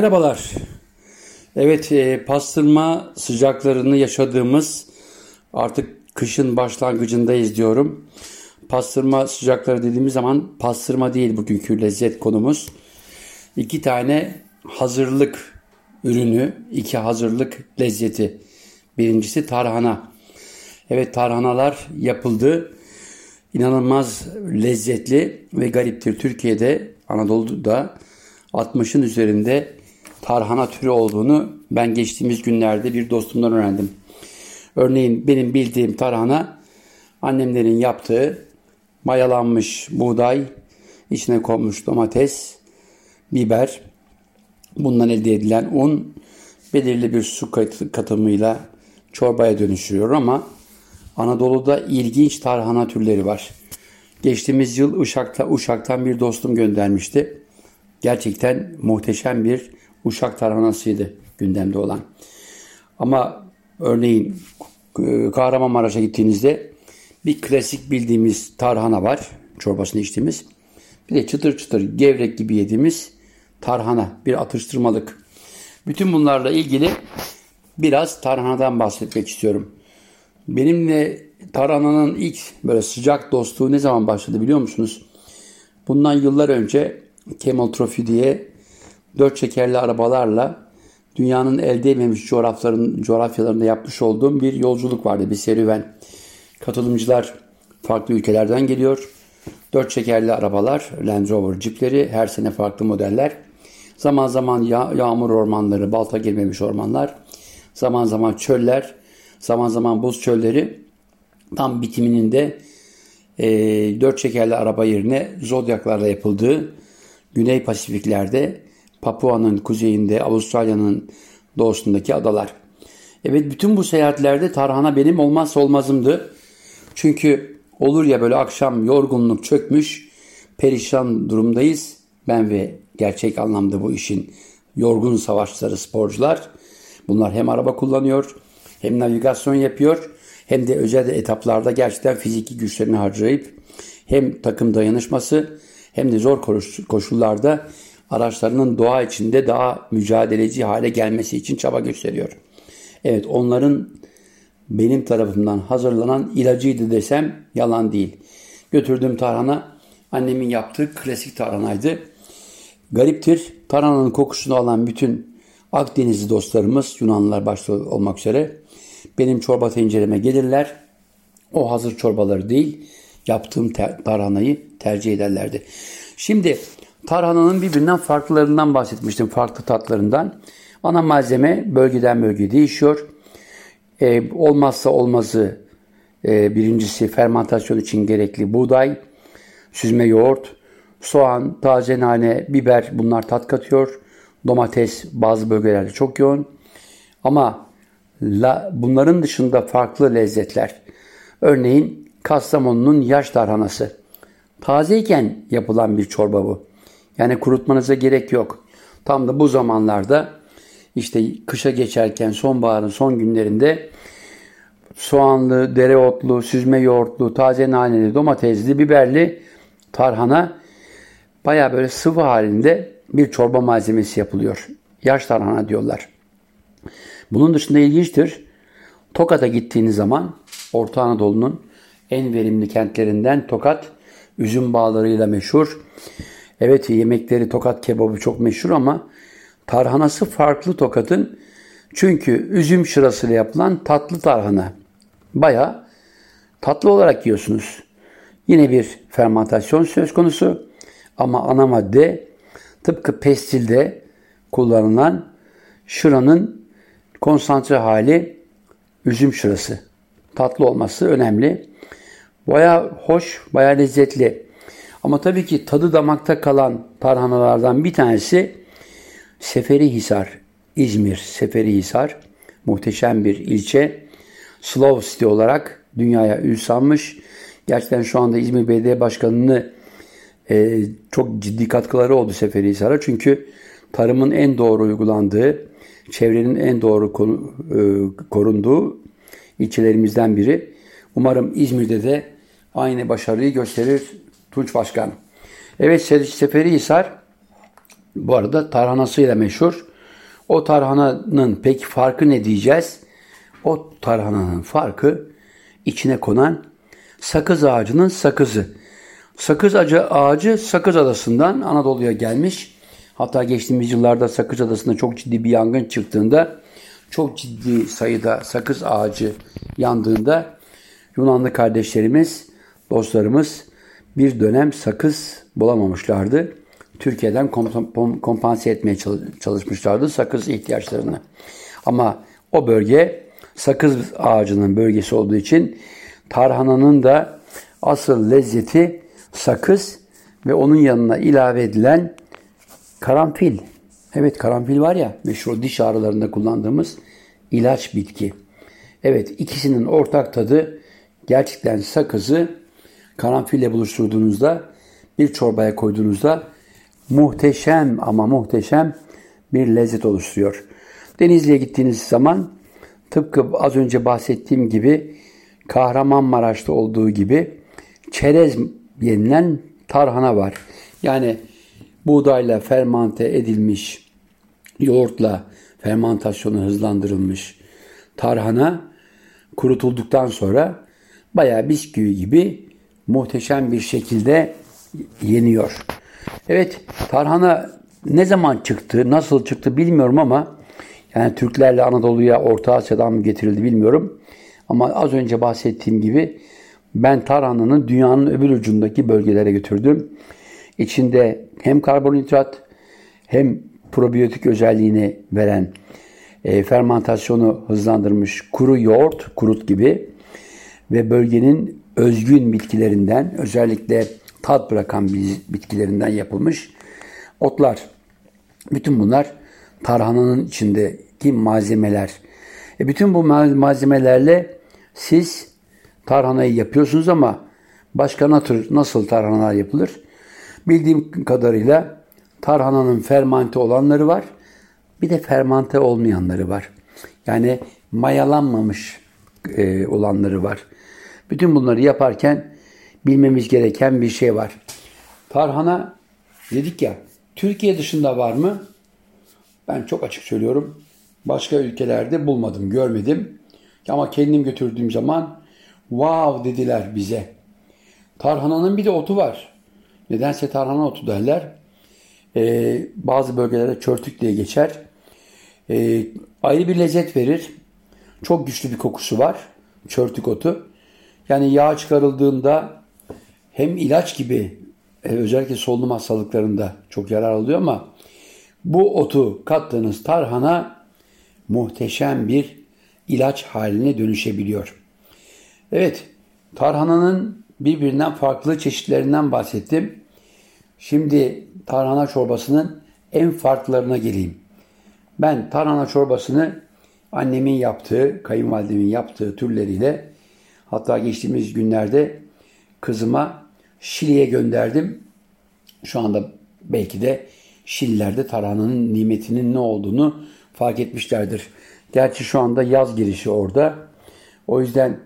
Merhabalar. Evet e, pastırma sıcaklarını yaşadığımız artık kışın başlangıcındayız diyorum. Pastırma sıcakları dediğimiz zaman pastırma değil bugünkü lezzet konumuz. İki tane hazırlık ürünü, iki hazırlık lezzeti. Birincisi tarhana. Evet tarhanalar yapıldı. İnanılmaz lezzetli ve gariptir. Türkiye'de, Anadolu'da 60'ın üzerinde tarhana türü olduğunu ben geçtiğimiz günlerde bir dostumdan öğrendim. Örneğin benim bildiğim tarhana annemlerin yaptığı mayalanmış buğday, içine konmuş domates, biber, bundan elde edilen un belirli bir su katımıyla çorbaya dönüşüyor ama Anadolu'da ilginç tarhana türleri var. Geçtiğimiz yıl Uşak'ta Uşak'tan bir dostum göndermişti. Gerçekten muhteşem bir Uşak tarhanasıydı gündemde olan. Ama örneğin e, Kahramanmaraş'a gittiğinizde bir klasik bildiğimiz tarhana var. Çorbasını içtiğimiz. Bir de çıtır çıtır gevrek gibi yediğimiz tarhana. Bir atıştırmalık. Bütün bunlarla ilgili biraz tarhanadan bahsetmek istiyorum. Benimle tarhananın ilk böyle sıcak dostluğu ne zaman başladı biliyor musunuz? Bundan yıllar önce Camel Trophy diye dört çekerli arabalarla dünyanın elde edilmemiş coğrafyaların, coğrafyalarında yapmış olduğum bir yolculuk vardı, bir serüven. Katılımcılar farklı ülkelerden geliyor. Dört çekerli arabalar, Land Rover cipleri, her sene farklı modeller. Zaman zaman yağ, yağmur ormanları, balta girmemiş ormanlar. Zaman zaman çöller, zaman zaman buz çölleri. Tam bitiminin de e, dört çekerli araba yerine zodyaklarla yapıldığı Güney Pasifiklerde Papua'nın kuzeyinde, Avustralya'nın doğusundaki adalar. Evet bütün bu seyahatlerde tarhana benim olmazsa olmazımdı. Çünkü olur ya böyle akşam yorgunluk çökmüş, perişan durumdayız. Ben ve gerçek anlamda bu işin yorgun savaşçıları sporcular. Bunlar hem araba kullanıyor, hem navigasyon yapıyor, hem de özel etaplarda gerçekten fiziki güçlerini harcayıp hem takım dayanışması hem de zor koşullarda araçlarının doğa içinde daha mücadeleci hale gelmesi için çaba gösteriyor. Evet onların benim tarafımdan hazırlanan ilacıydı desem yalan değil. Götürdüğüm tarhana annemin yaptığı klasik tarhanaydı. Gariptir tarhananın kokusunu alan bütün Akdenizli dostlarımız Yunanlılar başta olmak üzere benim çorba tencereme gelirler. O hazır çorbaları değil yaptığım tarhanayı tercih ederlerdi. Şimdi tarhananın birbirinden farklılarından bahsetmiştim. Farklı tatlarından. Ana malzeme bölgeden bölgeye değişiyor. Ee, olmazsa olmazı e, birincisi fermentasyon için gerekli buğday, süzme yoğurt, soğan, taze nane, biber bunlar tat katıyor. Domates bazı bölgelerde çok yoğun. Ama la, bunların dışında farklı lezzetler. Örneğin Kastamonu'nun yaş tarhanası. Tazeyken yapılan bir çorba bu. Yani kurutmanıza gerek yok. Tam da bu zamanlarda işte kışa geçerken sonbaharın son günlerinde soğanlı, dereotlu, süzme yoğurtlu, taze naneli, domatesli, biberli tarhana baya böyle sıvı halinde bir çorba malzemesi yapılıyor. Yaş tarhana diyorlar. Bunun dışında ilginçtir. Tokat'a gittiğiniz zaman Orta Anadolu'nun en verimli kentlerinden Tokat üzüm bağlarıyla meşhur. Evet yemekleri Tokat kebabı çok meşhur ama tarhanası farklı Tokat'ın. Çünkü üzüm şırasıyla yapılan tatlı tarhana. Baya tatlı olarak yiyorsunuz. Yine bir fermentasyon söz konusu ama ana madde tıpkı pestilde kullanılan şıranın konsantre hali üzüm şırası. Tatlı olması önemli. Baya hoş, baya lezzetli. Ama tabii ki tadı damakta kalan tarhanalardan bir tanesi Seferihisar, İzmir Seferihisar. Muhteşem bir ilçe. Slow City olarak dünyaya ün salmış. Gerçekten şu anda İzmir Belediye Başkanı'nı e, çok ciddi katkıları oldu Seferihisar'a. Çünkü tarımın en doğru uygulandığı, çevrenin en doğru e, korunduğu ilçelerimizden biri. Umarım İzmir'de de aynı başarıyı gösterir Tunç Başkan. Evet Seferihisar bu arada tarhanasıyla meşhur. O tarhananın peki farkı ne diyeceğiz? O tarhananın farkı içine konan sakız ağacının sakızı. Sakız ağacı, ağacı Sakız Adası'ndan Anadolu'ya gelmiş. Hatta geçtiğimiz yıllarda Sakız Adası'nda çok ciddi bir yangın çıktığında, çok ciddi sayıda sakız ağacı yandığında Yunanlı kardeşlerimiz, dostlarımız bir dönem sakız bulamamışlardı. Türkiye'den kompanse etmeye çalışmışlardı sakız ihtiyaçlarını. Ama o bölge sakız ağacının bölgesi olduğu için tarhananın da asıl lezzeti sakız ve onun yanına ilave edilen karanfil. Evet karanfil var ya meşhur diş ağrılarında kullandığımız ilaç bitki. Evet ikisinin ortak tadı gerçekten sakızı karanfille buluşturduğunuzda bir çorbaya koyduğunuzda muhteşem ama muhteşem bir lezzet oluşturuyor. Denizli'ye gittiğiniz zaman tıpkı az önce bahsettiğim gibi Kahramanmaraş'ta olduğu gibi çerez yenilen tarhana var. Yani buğdayla fermante edilmiş, yoğurtla fermantasyonu hızlandırılmış tarhana kurutulduktan sonra bayağı bisküvi gibi muhteşem bir şekilde yeniyor. Evet tarhana ne zaman çıktı, nasıl çıktı bilmiyorum ama yani Türklerle Anadolu'ya Orta Asya'dan mı getirildi bilmiyorum. Ama az önce bahsettiğim gibi ben tarhananın dünyanın öbür ucundaki bölgelere götürdüm. İçinde hem karbonhidrat hem probiyotik özelliğini veren e, fermentasyonu hızlandırmış kuru yoğurt, kurut gibi ve bölgenin özgün bitkilerinden özellikle tat bırakan bitkilerinden yapılmış otlar. Bütün bunlar tarhananın içindeki malzemeler. E bütün bu malzemelerle siz tarhanayı yapıyorsunuz ama başka nasıl, nasıl tarhanalar yapılır? Bildiğim kadarıyla tarhananın fermante olanları var. Bir de fermante olmayanları var. Yani mayalanmamış e, olanları var. Bütün bunları yaparken bilmemiz gereken bir şey var. Tarhana dedik ya Türkiye dışında var mı? Ben çok açık söylüyorum. Başka ülkelerde bulmadım, görmedim. Ama kendim götürdüğüm zaman wow dediler bize. Tarhananın bir de otu var. Nedense tarhana otu derler. Ee, bazı bölgelerde çörtük diye geçer. Ee, ayrı bir lezzet verir. Çok güçlü bir kokusu var. Çörtük otu. Yani yağ çıkarıldığında hem ilaç gibi e, özellikle solunum hastalıklarında çok yarar oluyor ama bu otu kattığınız tarhana muhteşem bir ilaç haline dönüşebiliyor. Evet, tarhananın birbirinden farklı çeşitlerinden bahsettim. Şimdi tarhana çorbasının en farklılarına geleyim. Ben tarhana çorbasını annemin yaptığı, kayınvalidemin yaptığı türleriyle hatta geçtiğimiz günlerde kızıma Şili'ye gönderdim. Şu anda belki de Şililerde tarhananın nimetinin ne olduğunu fark etmişlerdir. Gerçi şu anda yaz girişi orada. O yüzden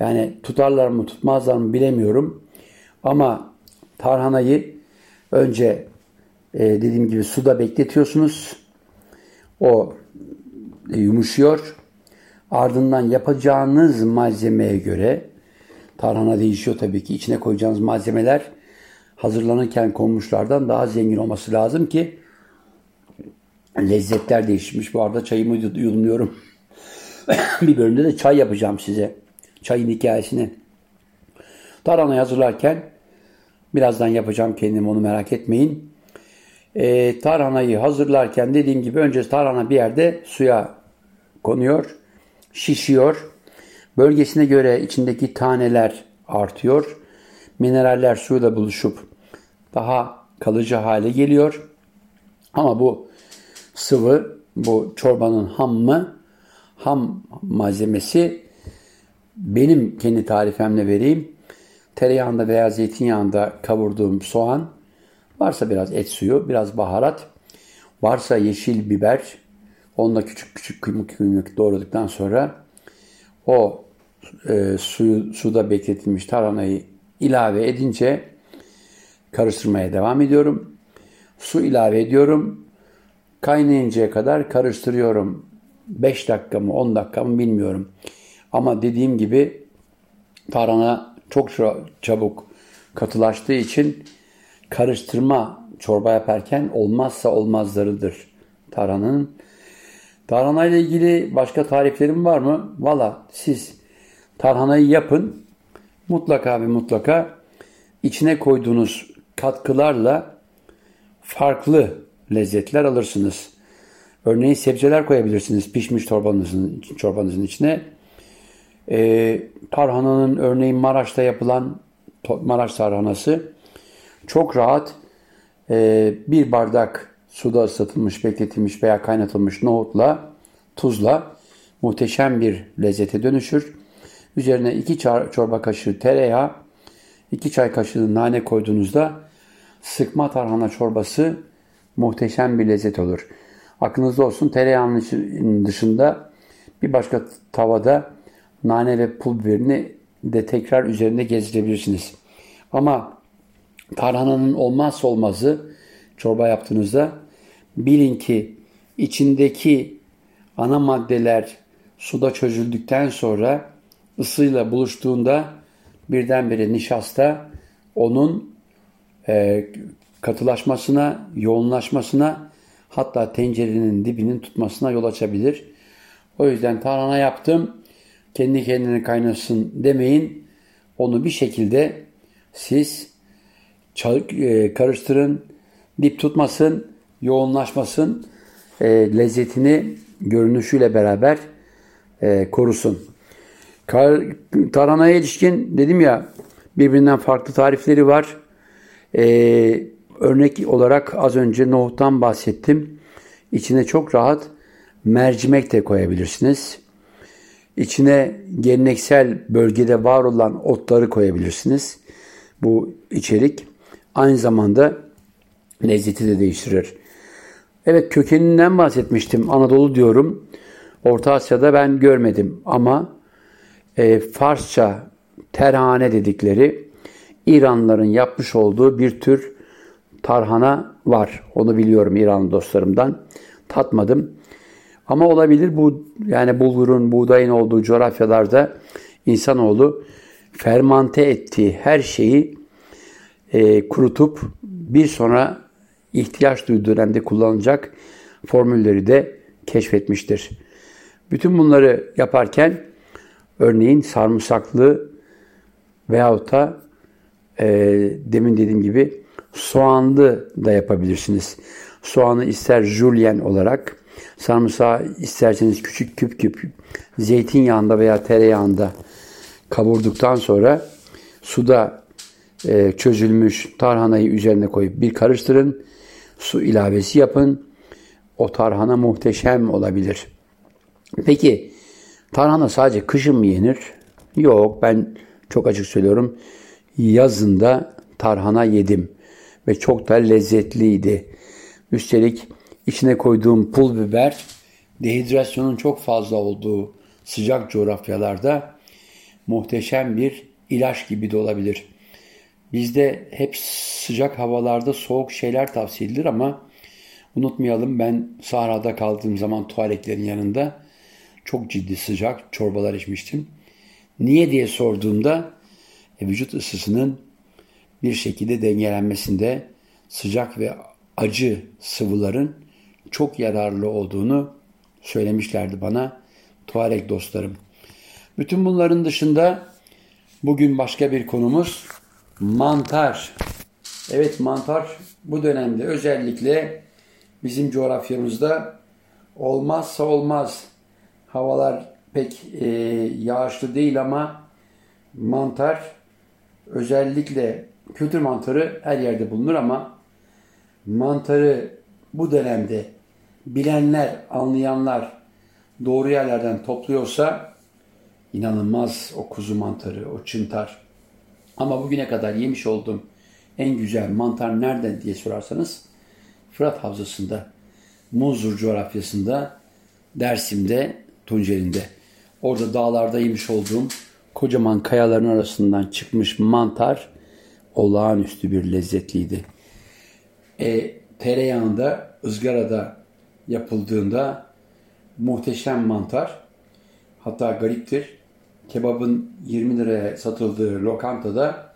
yani tutarlar mı tutmazlar mı bilemiyorum. Ama tarhanayı önce e, dediğim gibi suda bekletiyorsunuz. O e, yumuşuyor. Ardından yapacağınız malzemeye göre tarhana değişiyor tabii ki. İçine koyacağınız malzemeler hazırlanırken konmuşlardan daha zengin olması lazım ki lezzetler değişmiş. Bu arada çayımı yudumluyorum. bir bölümde de çay yapacağım size. Çayın hikayesini. Tarhanayı hazırlarken birazdan yapacağım kendim onu merak etmeyin. E, tarhanayı hazırlarken dediğim gibi önce tarhana bir yerde suya konuyor, şişiyor. Bölgesine göre içindeki taneler artıyor. Mineraller suyla buluşup daha kalıcı hale geliyor. Ama bu sıvı, bu çorbanın ham mı? Ham malzemesi benim kendi tarifemle vereyim. Tereyağında veya zeytinyağında kavurduğum soğan, varsa biraz et suyu, biraz baharat, varsa yeşil biber, onunla küçük küçük kıymık kıymık doğradıktan sonra o e, suyu suda bekletilmiş tarhanayı ilave edince karıştırmaya devam ediyorum. Su ilave ediyorum. Kaynayıncaya kadar karıştırıyorum. 5 dakika mı 10 dakika mı bilmiyorum. Ama dediğim gibi tarhana çok çabuk katılaştığı için karıştırma çorba yaparken olmazsa olmazlarıdır tarhananın. Tarhana ile ilgili başka tariflerim var mı? Valla siz tarhanayı yapın. Mutlaka ve mutlaka içine koyduğunuz katkılarla farklı lezzetler alırsınız. Örneğin sebzeler koyabilirsiniz pişmiş çorbanızın, çorbanızın içine. Ee, tarhananın örneğin Maraş'ta yapılan Maraş tarhanası çok rahat e, bir bardak suda ısıtılmış, bekletilmiş veya kaynatılmış nohutla, tuzla muhteşem bir lezzete dönüşür. Üzerine iki çorba kaşığı tereyağı, iki çay kaşığı nane koyduğunuzda sıkma tarhana çorbası muhteşem bir lezzet olur. Aklınızda olsun tereyağının dışında bir başka tavada nane ve pul biberini de tekrar üzerinde gezdirebilirsiniz. Ama tarhananın olmazsa olmazı çorba yaptığınızda bilin ki içindeki ana maddeler suda çözüldükten sonra ısıyla buluştuğunda birdenbire nişasta onun e, katılaşmasına, yoğunlaşmasına hatta tencerenin dibinin tutmasına yol açabilir. O yüzden tarhana yaptım, kendi kendine kaynasın demeyin. Onu bir şekilde siz e, karıştırın, dip tutmasın, yoğunlaşmasın, e, lezzetini görünüşüyle beraber e, korusun. Tarhanaya ilişkin dedim ya birbirinden farklı tarifleri var. Ee, örnek olarak az önce nohuttan bahsettim. İçine çok rahat mercimek de koyabilirsiniz. İçine geleneksel bölgede var olan otları koyabilirsiniz. Bu içerik aynı zamanda lezzeti de değiştirir. Evet kökeninden bahsetmiştim. Anadolu diyorum. Orta Asya'da ben görmedim ama e, Farsça terhane dedikleri İranlıların yapmış olduğu bir tür tarhana var. Onu biliyorum İranlı dostlarımdan. Tatmadım. Ama olabilir bu yani bulgurun, buğdayın olduğu coğrafyalarda insanoğlu fermante ettiği her şeyi e, kurutup bir sonra ihtiyaç duyduğu dönemde kullanılacak formülleri de keşfetmiştir. Bütün bunları yaparken örneğin sarımsaklı veyahut da e, demin dediğim gibi soğanlı da yapabilirsiniz. Soğanı ister julien olarak, sarımsağı isterseniz küçük küp küp zeytinyağında veya tereyağında kavurduktan sonra suda e, çözülmüş tarhanayı üzerine koyup bir karıştırın. Su ilavesi yapın. O tarhana muhteşem olabilir. Peki tarhana sadece kışın mı yenir? Yok ben çok açık söylüyorum. Yazında tarhana yedim ve çok da lezzetliydi. Üstelik içine koyduğum pul biber dehidrasyonun çok fazla olduğu sıcak coğrafyalarda muhteşem bir ilaç gibi de olabilir. Bizde hep sıcak havalarda soğuk şeyler tavsiye edilir ama unutmayalım ben Sahra'da kaldığım zaman tuvaletlerin yanında çok ciddi sıcak çorbalar içmiştim. Niye diye sorduğumda e, vücut ısısının bir şekilde dengelenmesinde sıcak ve acı sıvıların çok yararlı olduğunu söylemişlerdi bana tuareg dostlarım. Bütün bunların dışında bugün başka bir konumuz mantar. Evet mantar bu dönemde özellikle bizim coğrafyamızda olmazsa olmaz. Havalar pek e, yağışlı değil ama mantar özellikle kültür mantarı her yerde bulunur ama mantarı bu dönemde bilenler, anlayanlar doğru yerlerden topluyorsa inanılmaz o kuzu mantarı, o çıntar. Ama bugüne kadar yemiş olduğum en güzel mantar nereden diye sorarsanız Fırat Havzası'nda, Muzur coğrafyasında, Dersim'de, Tunceli'nde. Orada dağlarda yemiş olduğum kocaman kayaların arasından çıkmış mantar olağanüstü bir lezzetliydi. E, tereyağında, ızgarada yapıldığında muhteşem mantar. Hatta gariptir. Kebabın 20 liraya satıldığı lokantada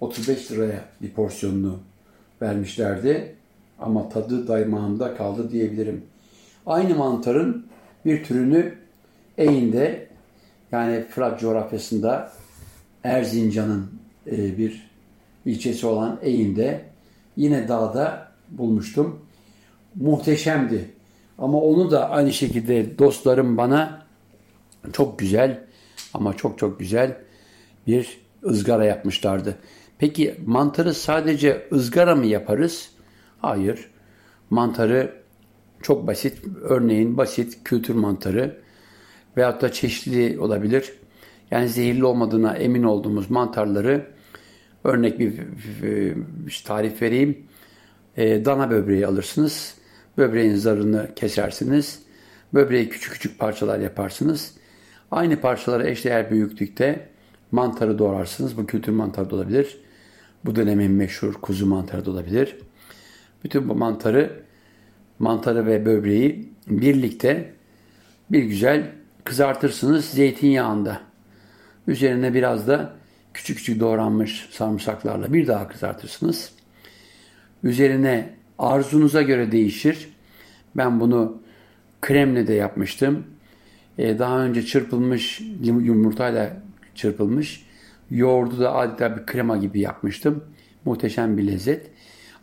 35 liraya bir porsiyonunu vermişlerdi. Ama tadı daymağımda kaldı diyebilirim. Aynı mantarın bir türünü Eyn'de yani Fırat coğrafyasında Erzincan'ın e, bir ilçesi olan Eyn'de yine dağda bulmuştum. Muhteşemdi. Ama onu da aynı şekilde dostlarım bana çok güzel ama çok çok güzel bir ızgara yapmışlardı. Peki mantarı sadece ızgara mı yaparız? Hayır. Mantarı çok basit. Örneğin basit kültür mantarı veyahut da çeşitli olabilir. Yani zehirli olmadığına emin olduğumuz mantarları örnek bir, bir, tarif vereyim. E, dana böbreği alırsınız. Böbreğin zarını kesersiniz. Böbreği küçük küçük parçalar yaparsınız. Aynı parçaları eşdeğer büyüklükte mantarı doğrarsınız. Bu kültür mantarı da olabilir. Bu dönemin meşhur kuzu mantarı da olabilir. Bütün bu mantarı, mantarı ve böbreği birlikte bir güzel kızartırsınız zeytinyağında. Üzerine biraz da küçük küçük doğranmış sarımsaklarla bir daha kızartırsınız. Üzerine arzunuza göre değişir. Ben bunu kremle de yapmıştım. Ee, daha önce çırpılmış yumurtayla çırpılmış. Yoğurdu da adeta bir krema gibi yapmıştım. Muhteşem bir lezzet.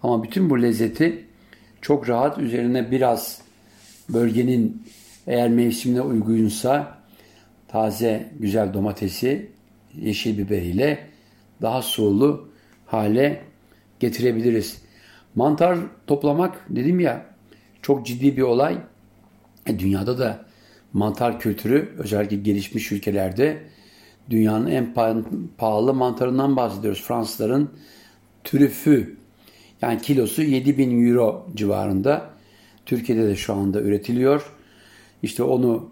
Ama bütün bu lezzeti çok rahat üzerine biraz bölgenin eğer mevsimine uygunsa taze güzel domatesi yeşil biberiyle daha sulu hale getirebiliriz. Mantar toplamak dedim ya çok ciddi bir olay. E, dünyada da mantar kültürü özellikle gelişmiş ülkelerde dünyanın en pahalı mantarından bahsediyoruz. Fransızların trüfü yani kilosu 7000 euro civarında. Türkiye'de de şu anda üretiliyor. İşte onu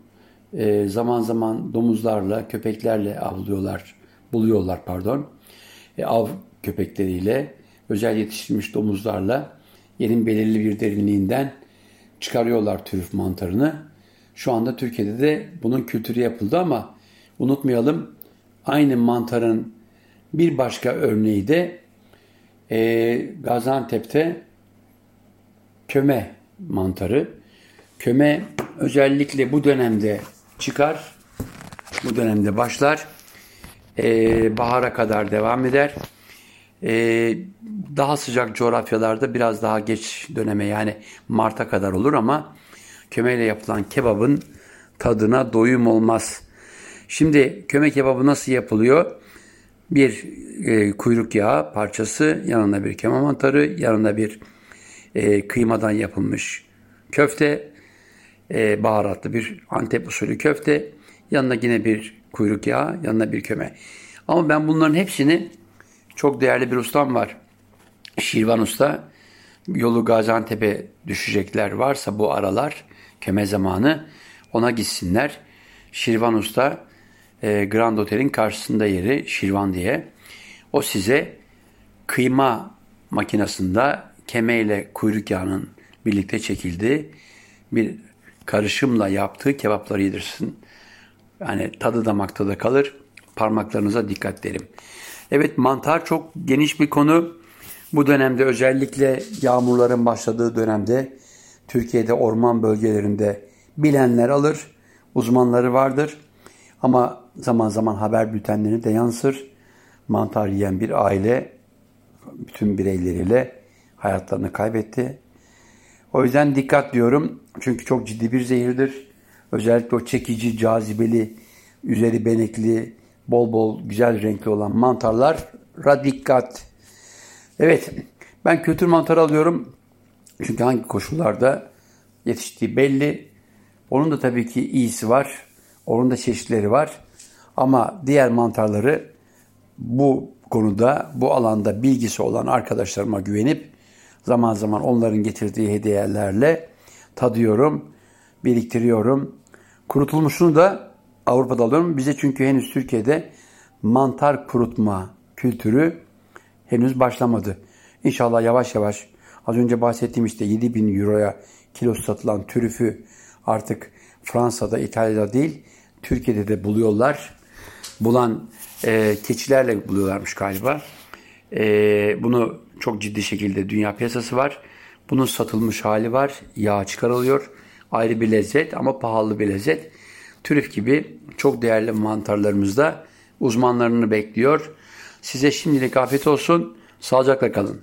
e, zaman zaman domuzlarla, köpeklerle avlıyorlar, buluyorlar pardon. E, av köpekleriyle, özel yetiştirilmiş domuzlarla yerin belirli bir derinliğinden çıkarıyorlar trüf mantarını. Şu anda Türkiye'de de bunun kültürü yapıldı ama unutmayalım aynı mantarın bir başka örneği de e, Gaziantep'te köme mantarı. Köme özellikle bu dönemde çıkar. Bu dönemde başlar. E, bahara kadar devam eder. E, daha sıcak coğrafyalarda biraz daha geç döneme yani Mart'a kadar olur ama kömeyle yapılan kebabın tadına doyum olmaz. Şimdi köme kebabı nasıl yapılıyor? Bir e, kuyruk yağı parçası, yanında bir kema mantarı, yanında bir e, kıymadan yapılmış köfte, e, baharatlı bir Antep usulü köfte, yanına yine bir kuyruk yağı, yanına bir köme. Ama ben bunların hepsini çok değerli bir ustam var. Şirvan Usta. Yolu Gaziantep'e düşecekler varsa bu aralar köme zamanı ona gitsinler. Şirvan Usta e, Grand Otel'in karşısında yeri Şirvan diye. O size kıyma makinesinde keme ile kuyruk yağının birlikte çekildiği bir karışımla yaptığı kebapları yedirsin. Yani tadı damakta da kalır. Parmaklarınıza dikkat derim. Evet mantar çok geniş bir konu. Bu dönemde özellikle yağmurların başladığı dönemde Türkiye'de orman bölgelerinde bilenler alır, uzmanları vardır. Ama zaman zaman haber bültenlerine de yansır. Mantar yiyen bir aile bütün bireyleriyle hayatlarını kaybetti. O yüzden dikkat diyorum. Çünkü çok ciddi bir zehirdir. Özellikle o çekici, cazibeli, üzeri benekli, bol bol güzel renkli olan mantarlara dikkat. Evet, ben kültür mantarı alıyorum. Çünkü hangi koşullarda yetiştiği belli. Onun da tabii ki iyisi var. Onun da çeşitleri var. Ama diğer mantarları bu konuda, bu alanda bilgisi olan arkadaşlarıma güvenip zaman zaman onların getirdiği hediyelerle tadıyorum, biriktiriyorum. Kurutulmuşunu da Avrupa'da alıyorum. Bize çünkü henüz Türkiye'de mantar kurutma kültürü henüz başlamadı. İnşallah yavaş yavaş az önce bahsettiğim işte 7 bin euroya kilo satılan trüfü artık Fransa'da, İtalya'da değil, Türkiye'de de buluyorlar. Bulan e, keçilerle buluyorlarmış galiba. E, bunu çok ciddi şekilde dünya piyasası var. Bunun satılmış hali var. Yağ çıkarılıyor. Ayrı bir lezzet ama pahalı bir lezzet. Trüf gibi çok değerli mantarlarımız da uzmanlarını bekliyor. Size şimdilik afiyet olsun. Sağlıcakla kalın.